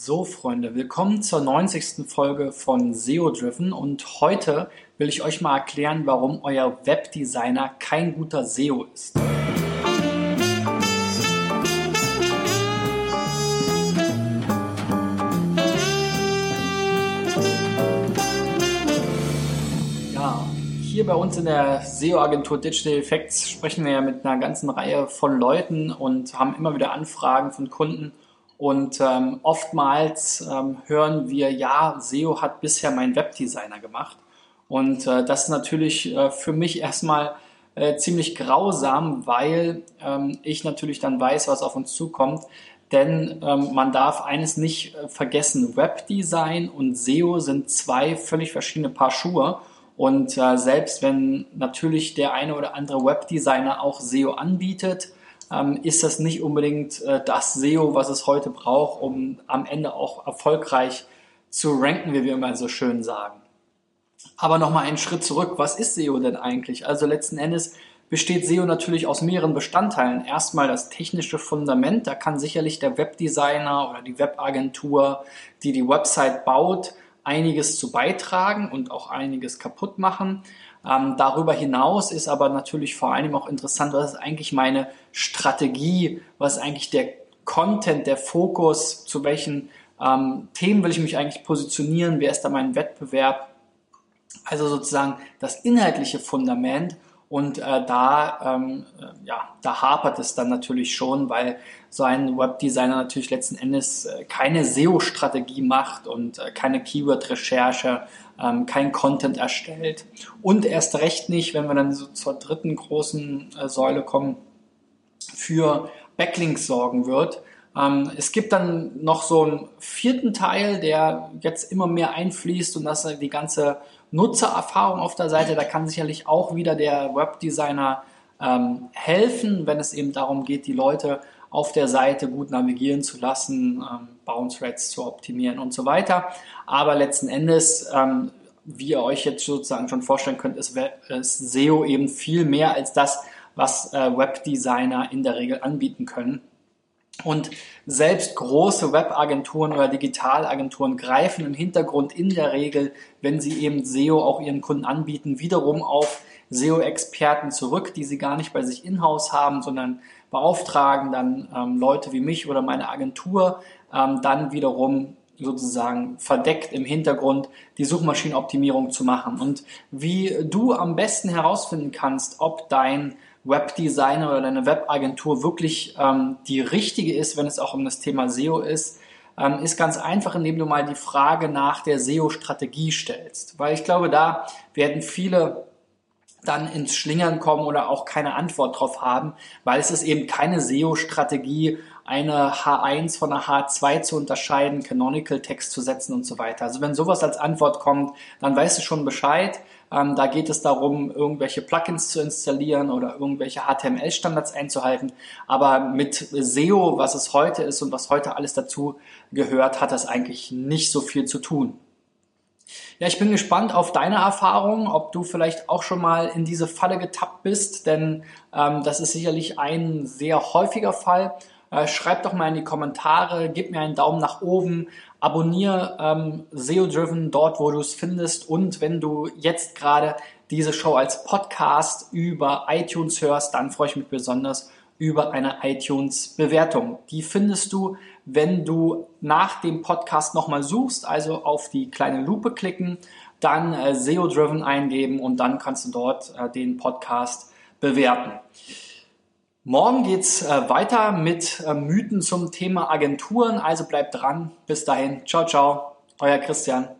So, Freunde, willkommen zur 90. Folge von SEO Driven und heute will ich euch mal erklären, warum euer Webdesigner kein guter SEO ist. Ja, hier bei uns in der SEO-Agentur Digital Effects sprechen wir ja mit einer ganzen Reihe von Leuten und haben immer wieder Anfragen von Kunden und ähm, oftmals ähm, hören wir, ja, SEO hat bisher mein Webdesigner gemacht. Und äh, das ist natürlich äh, für mich erstmal äh, ziemlich grausam, weil ähm, ich natürlich dann weiß, was auf uns zukommt. Denn ähm, man darf eines nicht äh, vergessen, Webdesign und SEO sind zwei völlig verschiedene Paar Schuhe. Und äh, selbst wenn natürlich der eine oder andere Webdesigner auch SEO anbietet, ähm, ist das nicht unbedingt äh, das SEO, was es heute braucht, um am Ende auch erfolgreich zu ranken, wie wir immer so schön sagen. Aber nochmal einen Schritt zurück. Was ist SEO denn eigentlich? Also letzten Endes besteht SEO natürlich aus mehreren Bestandteilen. Erstmal das technische Fundament. Da kann sicherlich der Webdesigner oder die Webagentur, die die Website baut, einiges zu beitragen und auch einiges kaputt machen. Ähm, darüber hinaus ist aber natürlich vor allem auch interessant, was ist eigentlich meine Strategie, was ist eigentlich der Content, der Fokus, zu welchen ähm, Themen will ich mich eigentlich positionieren, wer ist da mein Wettbewerb. Also sozusagen das inhaltliche Fundament und äh, da, ähm, äh, ja, da hapert es dann natürlich schon, weil so ein Webdesigner natürlich letzten Endes äh, keine SEO-Strategie macht und äh, keine Keyword-Recherche, ähm, kein Content erstellt. Und erst recht nicht, wenn wir dann so zur dritten großen äh, Säule kommen, für Backlinks sorgen wird. Ähm, es gibt dann noch so einen vierten Teil, der jetzt immer mehr einfließt und das die ganze Nutzererfahrung auf der Seite. Da kann sicherlich auch wieder der Webdesigner ähm, helfen, wenn es eben darum geht, die Leute auf der Seite gut navigieren zu lassen, ähm, Bounce Rates zu optimieren und so weiter. Aber letzten Endes, ähm, wie ihr euch jetzt sozusagen schon vorstellen könnt, ist, ist SEO eben viel mehr als das, was äh, Webdesigner in der Regel anbieten können. Und selbst große Webagenturen oder Digitalagenturen greifen im Hintergrund in der Regel, wenn sie eben SEO auch ihren Kunden anbieten, wiederum auf SEO-Experten zurück, die sie gar nicht bei sich in-house haben, sondern beauftragen dann ähm, Leute wie mich oder meine Agentur, ähm, dann wiederum sozusagen verdeckt im Hintergrund die Suchmaschinenoptimierung zu machen. Und wie du am besten herausfinden kannst, ob dein Webdesigner oder deine Webagentur wirklich ähm, die richtige ist, wenn es auch um das Thema SEO ist, ähm, ist ganz einfach, indem du mal die Frage nach der SEO-Strategie stellst. Weil ich glaube, da werden viele dann ins Schlingern kommen oder auch keine Antwort drauf haben, weil es ist eben keine SEO-Strategie, eine H1 von einer H2 zu unterscheiden, Canonical Text zu setzen und so weiter. Also wenn sowas als Antwort kommt, dann weißt du schon Bescheid. Ähm, da geht es darum, irgendwelche Plugins zu installieren oder irgendwelche HTML-Standards einzuhalten. Aber mit SEO, was es heute ist und was heute alles dazu gehört, hat das eigentlich nicht so viel zu tun. Ja, ich bin gespannt auf deine Erfahrungen, ob du vielleicht auch schon mal in diese Falle getappt bist, denn ähm, das ist sicherlich ein sehr häufiger Fall. Äh, schreib doch mal in die Kommentare, gib mir einen Daumen nach oben, abonniere ähm, SEO Driven dort, wo du es findest und wenn du jetzt gerade diese Show als Podcast über iTunes hörst, dann freue ich mich besonders über eine iTunes-Bewertung. Die findest du, wenn du nach dem Podcast nochmal suchst, also auf die kleine Lupe klicken, dann äh, SEO-Driven eingeben und dann kannst du dort äh, den Podcast bewerten. Morgen geht's äh, weiter mit äh, Mythen zum Thema Agenturen, also bleibt dran. Bis dahin, ciao, ciao, euer Christian.